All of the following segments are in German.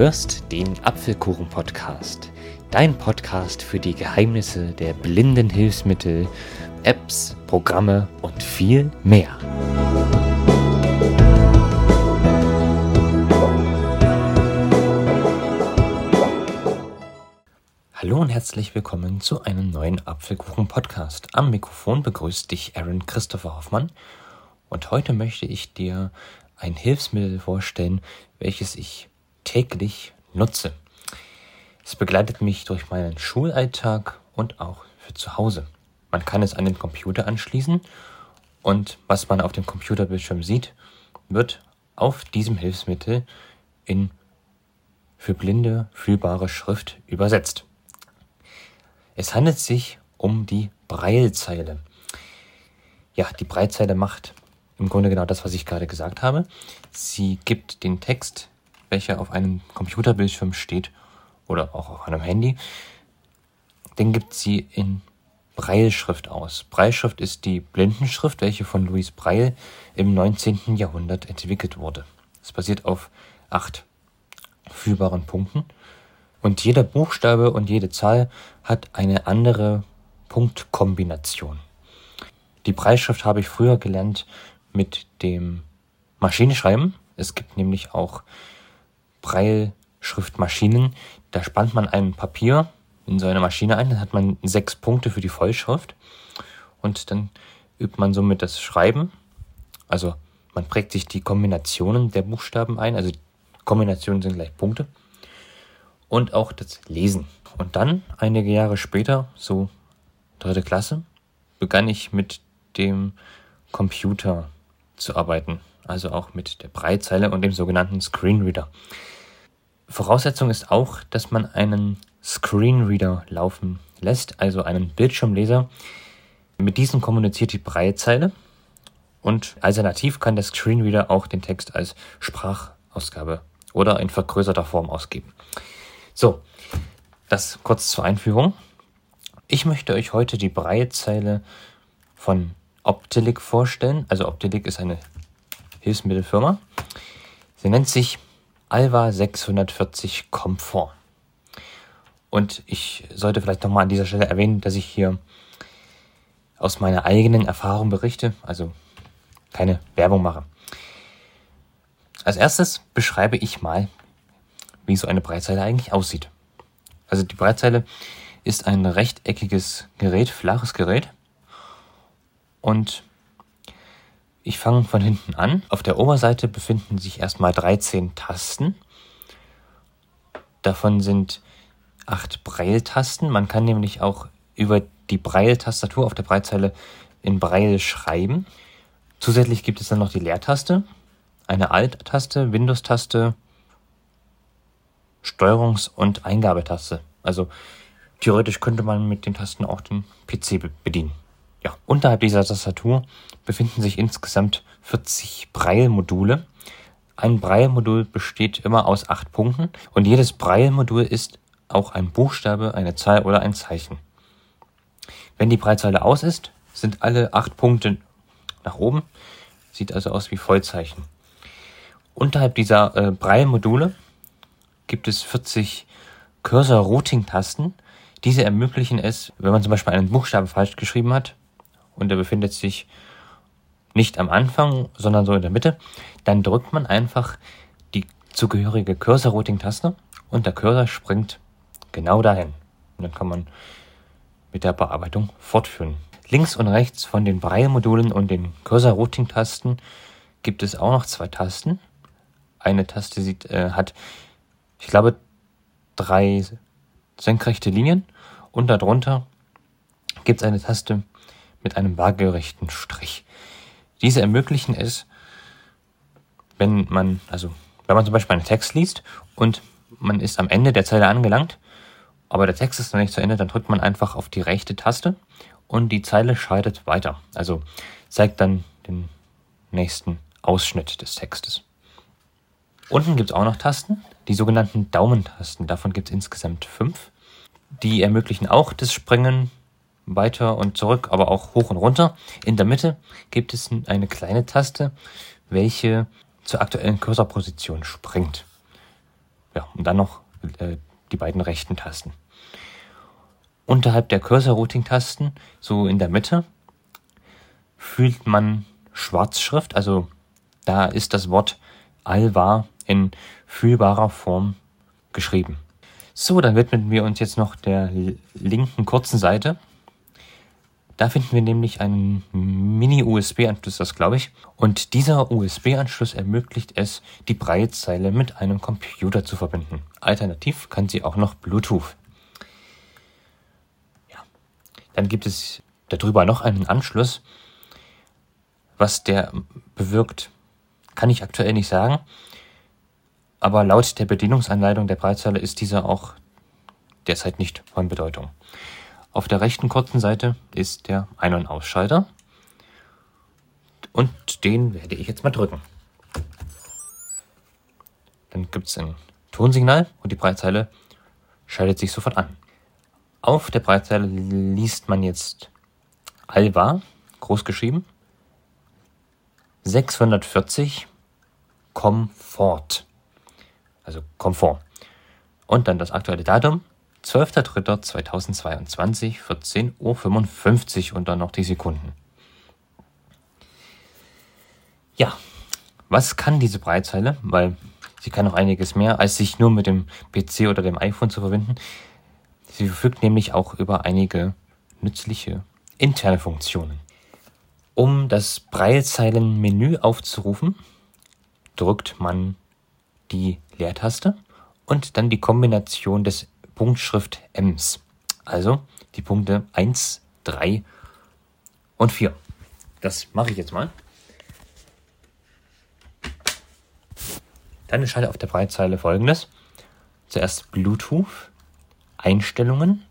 hörst den Apfelkuchen-Podcast, dein Podcast für die Geheimnisse der blinden Hilfsmittel, Apps, Programme und viel mehr. Hallo und herzlich willkommen zu einem neuen Apfelkuchen-Podcast. Am Mikrofon begrüßt dich Aaron Christopher Hoffmann und heute möchte ich dir ein Hilfsmittel vorstellen, welches ich täglich nutze. Es begleitet mich durch meinen Schulalltag und auch für zu Hause. Man kann es an den Computer anschließen und was man auf dem Computerbildschirm sieht, wird auf diesem Hilfsmittel in für Blinde fühlbare Schrift übersetzt. Es handelt sich um die Breilzeile. Ja, die Breilzeile macht im Grunde genau das, was ich gerade gesagt habe. Sie gibt den Text, welcher auf einem Computerbildschirm steht oder auch auf einem Handy, den gibt sie in Breilschrift aus. Breilschrift ist die Blindenschrift, welche von Louis Breil im 19. Jahrhundert entwickelt wurde. Es basiert auf acht fühlbaren Punkten und jeder Buchstabe und jede Zahl hat eine andere Punktkombination. Die Breilschrift habe ich früher gelernt mit dem Maschinenschreiben. Es gibt nämlich auch Breilschriftmaschinen. Da spannt man ein Papier in so eine Maschine ein, dann hat man sechs Punkte für die Vollschrift und dann übt man somit das Schreiben. Also man prägt sich die Kombinationen der Buchstaben ein, also Kombinationen sind gleich Punkte. Und auch das Lesen. Und dann, einige Jahre später, so dritte Klasse, begann ich mit dem Computer zu arbeiten, also auch mit der Breitzeile und dem sogenannten Screenreader. Voraussetzung ist auch, dass man einen Screenreader laufen lässt, also einen Bildschirmleser. Mit diesem kommuniziert die Breitzeile und alternativ kann der Screenreader auch den Text als Sprachausgabe oder in vergrößerter Form ausgeben. So, das kurz zur Einführung. Ich möchte euch heute die Breitzeile von Optilic vorstellen. Also Optilic ist eine Hilfsmittelfirma. Sie nennt sich Alva 640 Komfort. Und ich sollte vielleicht nochmal an dieser Stelle erwähnen, dass ich hier aus meiner eigenen Erfahrung berichte, also keine Werbung mache. Als erstes beschreibe ich mal, wie so eine Breitzeile eigentlich aussieht. Also die Breitzeile ist ein rechteckiges Gerät, flaches Gerät, und ich fange von hinten an. Auf der Oberseite befinden sich erstmal 13 Tasten. Davon sind acht Breiltasten. Man kann nämlich auch über die Breiltastatur auf der Breitzeile in Breil schreiben. Zusätzlich gibt es dann noch die Leertaste, eine Alt-Taste, Windows-Taste, Steuerungs- und Eingabetaste. Also theoretisch könnte man mit den Tasten auch den PC bedienen. Ja, unterhalb dieser Tastatur befinden sich insgesamt 40 Braille-Module. Ein Braille-Modul besteht immer aus acht Punkten und jedes Braille-Modul ist auch ein Buchstabe, eine Zahl oder ein Zeichen. Wenn die Breitzeile aus ist, sind alle acht Punkte nach oben. Sieht also aus wie Vollzeichen. Unterhalb dieser äh, Braille-Module gibt es 40 Cursor-Routing-Tasten. Diese ermöglichen es, wenn man zum Beispiel einen Buchstaben falsch geschrieben hat, und er befindet sich nicht am Anfang, sondern so in der Mitte, dann drückt man einfach die zugehörige Cursor-Routing-Taste und der Cursor springt genau dahin. Und dann kann man mit der Bearbeitung fortführen. Links und rechts von den Braille-Modulen und den Cursor-Routing-Tasten gibt es auch noch zwei Tasten. Eine Taste sieht, äh, hat, ich glaube, drei senkrechte Linien und darunter gibt es eine Taste mit einem waagerechten Strich. Diese ermöglichen es, wenn man, also wenn man zum Beispiel einen Text liest und man ist am Ende der Zeile angelangt, aber der Text ist noch nicht zu Ende, dann drückt man einfach auf die rechte Taste und die Zeile schreitet weiter. Also zeigt dann den nächsten Ausschnitt des Textes. Unten gibt es auch noch Tasten, die sogenannten Daumentasten. Davon gibt es insgesamt fünf. Die ermöglichen auch das Springen weiter und zurück, aber auch hoch und runter. In der Mitte gibt es eine kleine Taste, welche zur aktuellen Cursorposition springt. Ja, und dann noch äh, die beiden rechten Tasten. Unterhalb der Cursor-Routing-Tasten, so in der Mitte, fühlt man Schwarzschrift, also da ist das Wort Alva in fühlbarer Form geschrieben. So, dann widmen wir uns jetzt noch der linken kurzen Seite. Da finden wir nämlich einen Mini-USB-Anschluss, das glaube ich. Und dieser USB-Anschluss ermöglicht es, die Breitzeile mit einem Computer zu verbinden. Alternativ kann sie auch noch Bluetooth. Ja. Dann gibt es darüber noch einen Anschluss. Was der bewirkt, kann ich aktuell nicht sagen. Aber laut der Bedienungsanleitung der Breitzeile ist dieser auch derzeit nicht von Bedeutung. Auf der rechten kurzen Seite ist der Ein- und Ausschalter. Und den werde ich jetzt mal drücken. Dann gibt es ein Tonsignal und die Breitzeile schaltet sich sofort an. Auf der Breitzeile liest man jetzt Alva, groß geschrieben, 640 Komfort. Also Komfort. Und dann das aktuelle Datum 12.03.2022, 14.55 Uhr und dann noch die Sekunden. Ja, was kann diese Breitzeile? Weil sie kann noch einiges mehr, als sich nur mit dem PC oder dem iPhone zu verbinden. Sie verfügt nämlich auch über einige nützliche interne Funktionen. Um das Breitzeilenmenü aufzurufen, drückt man die Leertaste und dann die Kombination des Punktschrift Ms. Also die Punkte 1, 3 und 4. Das mache ich jetzt mal. Dann schalte auf der Breitzeile folgendes. Zuerst Bluetooth, Einstellungen,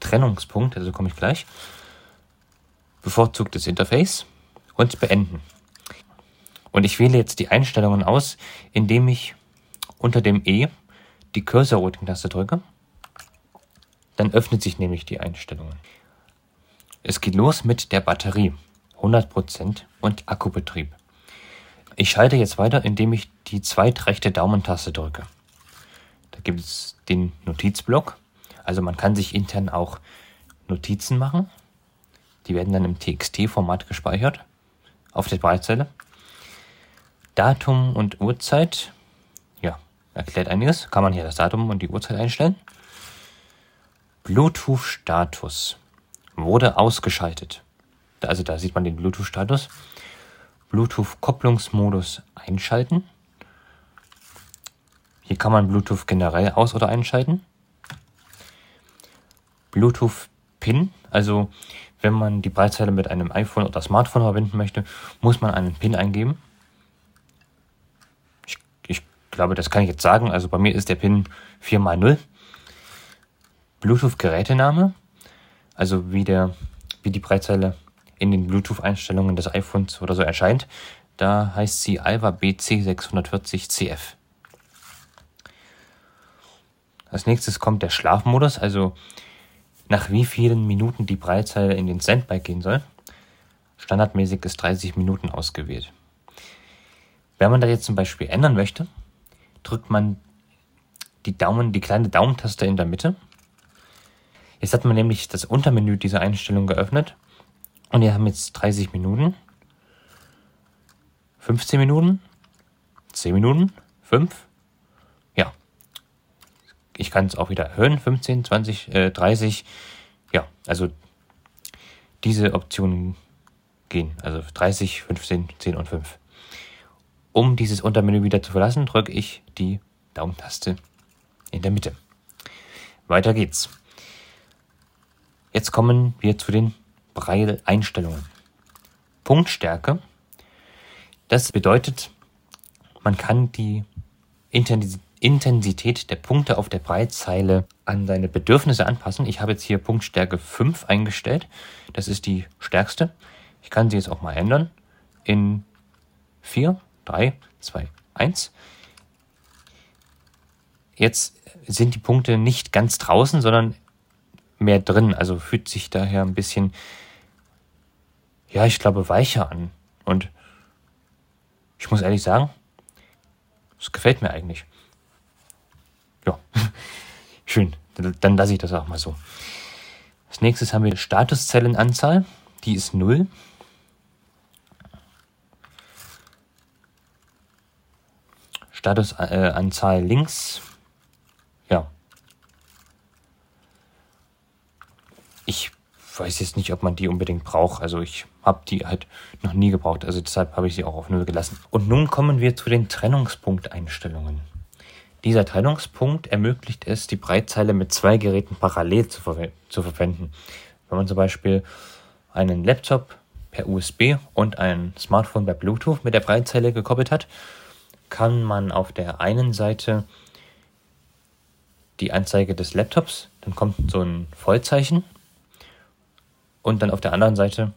Trennungspunkt, also komme ich gleich, bevorzugtes Interface und beenden. Und ich wähle jetzt die Einstellungen aus, indem ich unter dem E die Cursor-Routing-Taste drücke dann öffnet sich nämlich die Einstellungen. Es geht los mit der Batterie. 100% und Akkubetrieb. Ich schalte jetzt weiter, indem ich die zweitrechte Daumentaste drücke. Da gibt es den Notizblock. Also man kann sich intern auch Notizen machen. Die werden dann im TXT-Format gespeichert auf der Breitzelle. Datum und Uhrzeit. Ja, erklärt einiges. Kann man hier das Datum und die Uhrzeit einstellen. Bluetooth-Status wurde ausgeschaltet. Also da sieht man den Bluetooth-Status. Bluetooth-Kopplungsmodus einschalten. Hier kann man Bluetooth generell aus- oder einschalten. Bluetooth-Pin, also wenn man die Breitzeile mit einem iPhone oder Smartphone verbinden möchte, muss man einen Pin eingeben. Ich, ich glaube, das kann ich jetzt sagen. Also bei mir ist der Pin 4x0. Bluetooth-Gerätename, also wie, der, wie die Breitzeile in den Bluetooth-Einstellungen des iPhones oder so erscheint. Da heißt sie Alva BC640CF. Als nächstes kommt der Schlafmodus, also nach wie vielen Minuten die Breitzeile in den Standby gehen soll. Standardmäßig ist 30 Minuten ausgewählt. Wenn man da jetzt zum Beispiel ändern möchte, drückt man die Daumen, die kleine Daumentaste in der Mitte Jetzt hat man nämlich das Untermenü dieser Einstellung geöffnet und wir haben jetzt 30 Minuten, 15 Minuten, 10 Minuten, 5. Ja. Ich kann es auch wieder erhöhen, 15, 20, äh, 30. Ja, also diese Optionen gehen. Also 30, 15, 10 und 5. Um dieses Untermenü wieder zu verlassen, drücke ich die Daumentaste in der Mitte. Weiter geht's. Jetzt kommen wir zu den Braille-Einstellungen. Punktstärke. Das bedeutet, man kann die Intensität der Punkte auf der Breitzeile an seine Bedürfnisse anpassen. Ich habe jetzt hier Punktstärke 5 eingestellt. Das ist die stärkste. Ich kann sie jetzt auch mal ändern in 4, 3, 2, 1. Jetzt sind die Punkte nicht ganz draußen, sondern mehr drin. Also fühlt sich daher ein bisschen, ja, ich glaube, weicher an. Und ich muss ehrlich sagen, es gefällt mir eigentlich. schön. Dann lasse ich das auch mal so. Als nächstes haben wir Statuszellenanzahl. Die ist 0. Statusanzahl äh, links. Ja. Ich weiß jetzt nicht, ob man die unbedingt braucht. Also ich habe die halt noch nie gebraucht. Also deshalb habe ich sie auch auf Null gelassen. Und nun kommen wir zu den Trennungspunkteinstellungen. Dieser Trennungspunkt ermöglicht es, die Breitzeile mit zwei Geräten parallel zu, ver zu verwenden. Wenn man zum Beispiel einen Laptop per USB und ein Smartphone per Bluetooth mit der Breitzeile gekoppelt hat, kann man auf der einen Seite die Anzeige des Laptops, dann kommt so ein Vollzeichen und dann auf der anderen Seite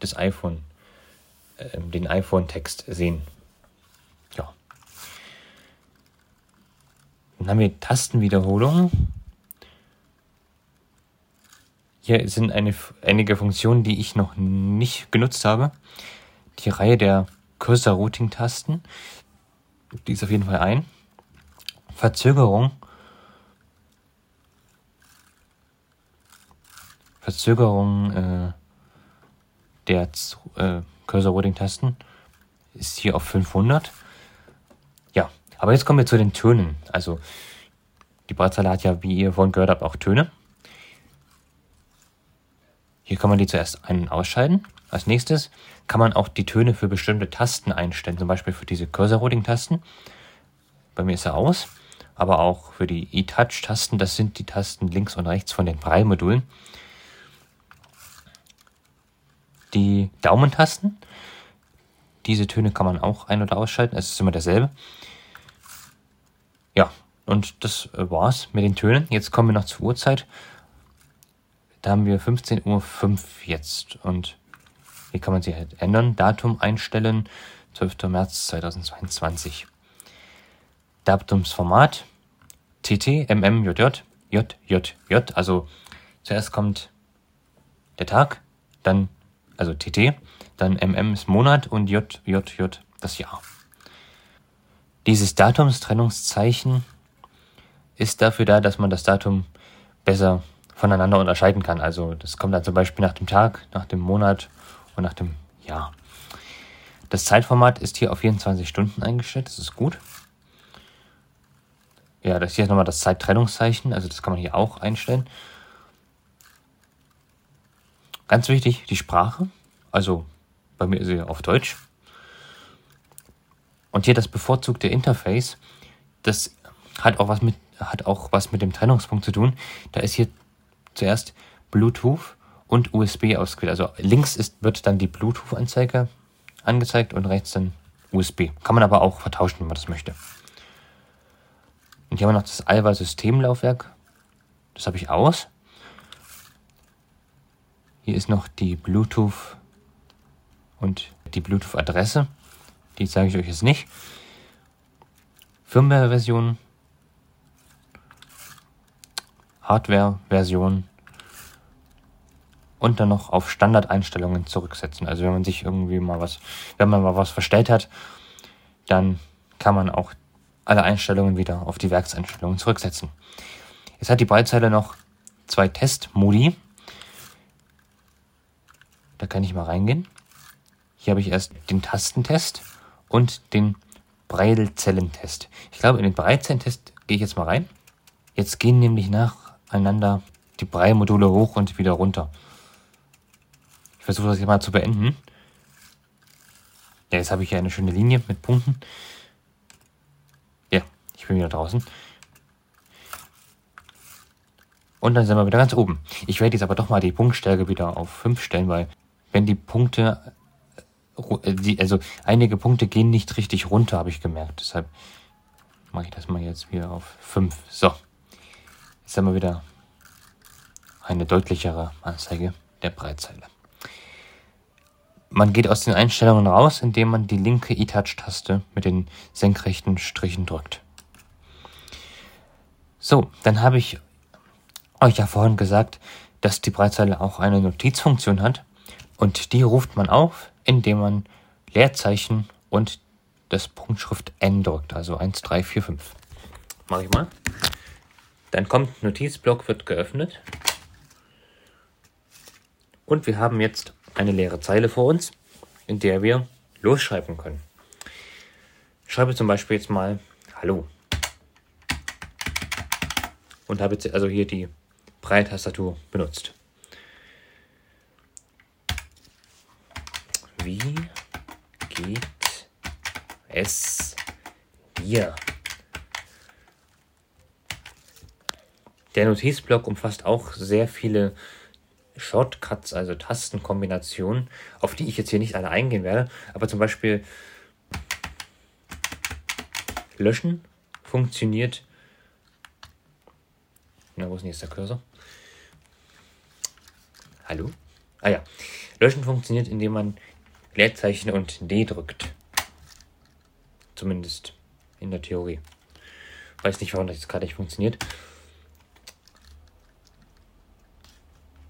das iPhone, äh, den iPhone-Text sehen. Ja. Dann haben wir Tastenwiederholung. Hier sind eine, einige Funktionen, die ich noch nicht genutzt habe. Die Reihe der Cursor-Routing-Tasten. Die ist auf jeden Fall ein. Verzögerung. Verzögerung äh, der äh, Cursor-Routing-Tasten ist hier auf 500. Ja, aber jetzt kommen wir zu den Tönen. Also die Breitzeile hat ja, wie ihr vorhin gehört habt, auch Töne. Hier kann man die zuerst ein- und ausschalten. Als nächstes kann man auch die Töne für bestimmte Tasten einstellen, zum Beispiel für diese Cursor-Routing-Tasten. Bei mir ist er aus, aber auch für die E-Touch-Tasten, das sind die Tasten links und rechts von den Braille-Modulen die Daumentasten. Diese Töne kann man auch ein- oder ausschalten. Es ist immer derselbe. Ja, und das war's mit den Tönen. Jetzt kommen wir noch zur Uhrzeit. Da haben wir 15.05 Uhr jetzt. Und hier kann man sie halt ändern. Datum einstellen. 12. März 2022. Datumsformat. TT, MM, JJ, JJJ. Also zuerst kommt der Tag, dann also TT, dann MM ist Monat und JJJ das Jahr. Dieses Datumstrennungszeichen ist dafür da, dass man das Datum besser voneinander unterscheiden kann. Also das kommt dann zum Beispiel nach dem Tag, nach dem Monat und nach dem Jahr. Das Zeitformat ist hier auf 24 Stunden eingestellt, das ist gut. Ja, das hier ist nochmal das Zeittrennungszeichen, also das kann man hier auch einstellen. Ganz wichtig, die Sprache. Also bei mir ist sie auf Deutsch. Und hier das bevorzugte Interface, das hat auch was mit, hat auch was mit dem Trennungspunkt zu tun. Da ist hier zuerst Bluetooth und USB ausgewählt. Also links ist, wird dann die Bluetooth-Anzeige angezeigt und rechts dann USB. Kann man aber auch vertauschen, wenn man das möchte. Und hier haben wir noch das Alva-Systemlaufwerk. Das habe ich aus. Hier ist noch die Bluetooth und die Bluetooth-Adresse. Die zeige ich euch jetzt nicht. Firmware-Version, Hardware-Version und dann noch auf Standardeinstellungen zurücksetzen. Also wenn man sich irgendwie mal was, wenn man mal was verstellt hat, dann kann man auch alle Einstellungen wieder auf die Werkseinstellungen zurücksetzen. Jetzt hat die Breitzeile noch zwei Testmodi. Da kann ich mal reingehen. Hier habe ich erst den Tastentest und den Breilzellentest. Ich glaube, in den Breilzellentest gehe ich jetzt mal rein. Jetzt gehen nämlich nacheinander die Breilmodule hoch und wieder runter. Ich versuche das jetzt mal zu beenden. Ja, jetzt habe ich hier eine schöne Linie mit Punkten. Ja, ich bin wieder draußen. Und dann sind wir wieder ganz oben. Ich werde jetzt aber doch mal die Punktstärke wieder auf 5 stellen, weil wenn die Punkte, äh, die, also einige Punkte gehen nicht richtig runter, habe ich gemerkt. Deshalb mache ich das mal jetzt wieder auf 5. So, jetzt haben wir wieder eine deutlichere Anzeige der Breitzeile. Man geht aus den Einstellungen raus, indem man die linke E-Touch-Taste mit den senkrechten Strichen drückt. So, dann habe ich euch ja vorhin gesagt, dass die Breitzeile auch eine Notizfunktion hat. Und die ruft man auf, indem man Leerzeichen und das Punktschrift N drückt, also 1, 3, 4, 5. Mach ich mal. Dann kommt Notizblock, wird geöffnet. Und wir haben jetzt eine leere Zeile vor uns, in der wir losschreiben können. Ich schreibe zum Beispiel jetzt mal Hallo. Und habe jetzt also hier die Breitastatur benutzt. Wie geht es dir? Der Notizblock umfasst auch sehr viele Shortcuts, also Tastenkombinationen, auf die ich jetzt hier nicht alle eingehen werde. Aber zum Beispiel Löschen funktioniert. Na, wo ist denn jetzt der Cursor? Hallo? Ah ja. Löschen funktioniert, indem man Leerzeichen und D drückt. Zumindest in der Theorie. Weiß nicht, warum das gerade nicht funktioniert.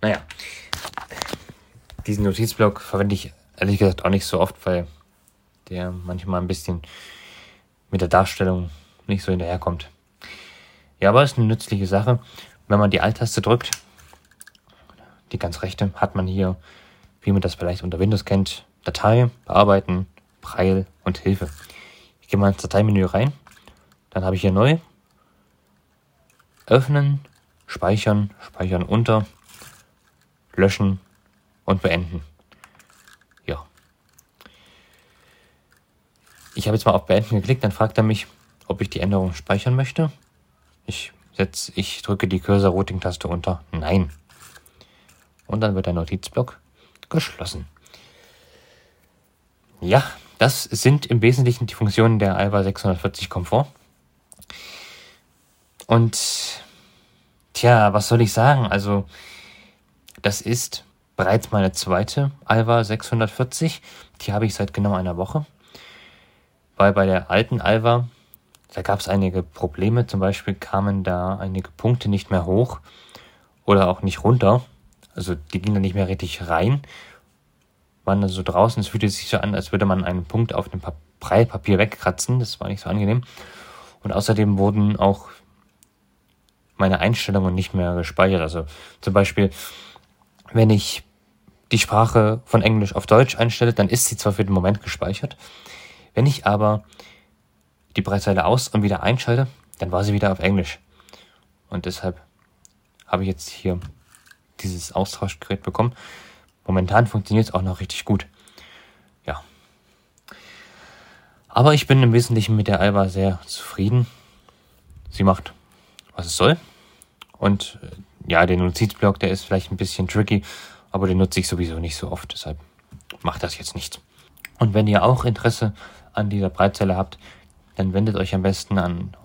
Naja. Diesen Notizblock verwende ich ehrlich gesagt auch nicht so oft, weil der manchmal ein bisschen mit der Darstellung nicht so hinterherkommt. Ja, aber es ist eine nützliche Sache. Wenn man die Alt-Taste drückt, die ganz rechte, hat man hier, wie man das vielleicht unter Windows kennt, Datei, Bearbeiten, Preil und Hilfe. Ich gehe mal ins Dateimenü rein. Dann habe ich hier neu. Öffnen, speichern, speichern unter, löschen und beenden. Ja. Ich habe jetzt mal auf Beenden geklickt, dann fragt er mich, ob ich die Änderung speichern möchte. Ich setze, ich drücke die Cursor-Routing-Taste unter Nein. Und dann wird der Notizblock geschlossen. Ja, das sind im Wesentlichen die Funktionen der Alba 640 Komfort. Und tja, was soll ich sagen? Also das ist bereits meine zweite Alva 640. Die habe ich seit genau einer Woche. Weil bei der alten Alva, da gab es einige Probleme. Zum Beispiel kamen da einige Punkte nicht mehr hoch oder auch nicht runter. Also die gingen dann nicht mehr richtig rein. Waren dann so draußen. Es fühlte sich so an, als würde man einen Punkt auf dem Papier wegkratzen. Das war nicht so angenehm. Und außerdem wurden auch meine Einstellungen nicht mehr gespeichert. Also zum Beispiel wenn ich die Sprache von Englisch auf Deutsch einstelle, dann ist sie zwar für den Moment gespeichert. Wenn ich aber die Breitzeile aus und wieder einschalte, dann war sie wieder auf Englisch. Und deshalb habe ich jetzt hier dieses Austauschgerät bekommen. Momentan funktioniert es auch noch richtig gut. Ja. Aber ich bin im Wesentlichen mit der Alba sehr zufrieden. Sie macht, was es soll. Und äh, ja, der Notizblock, der ist vielleicht ein bisschen tricky, aber den nutze ich sowieso nicht so oft, deshalb macht das jetzt nichts. Und wenn ihr auch Interesse an dieser Breitzelle habt, dann wendet euch am besten an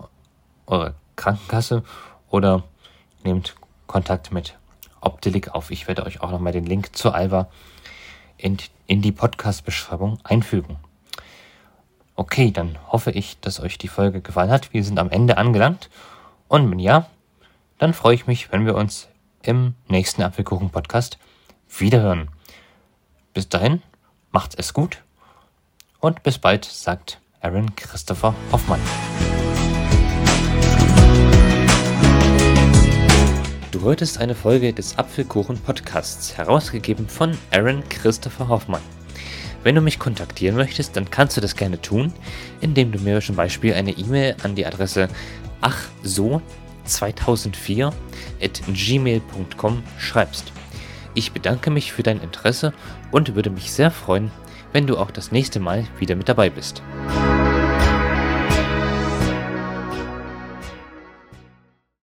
eure Krankenkasse oder nehmt Kontakt mit Optilik auf. Ich werde euch auch nochmal den Link zur Alva in, in die Podcast-Beschreibung einfügen. Okay, dann hoffe ich, dass euch die Folge gefallen hat. Wir sind am Ende angelangt. Und wenn ja, dann freue ich mich, wenn wir uns im nächsten Apfelkuchen-Podcast wiederhören. Bis dahin, macht's es gut und bis bald, sagt Aaron Christopher Hoffmann. Du hörtest eine Folge des Apfelkuchen-Podcasts, herausgegeben von Aaron Christopher Hoffmann. Wenn du mich kontaktieren möchtest, dann kannst du das gerne tun, indem du mir zum Beispiel eine E-Mail an die Adresse ach so 2004 at gmail.com schreibst. Ich bedanke mich für dein Interesse und würde mich sehr freuen, wenn du auch das nächste Mal wieder mit dabei bist.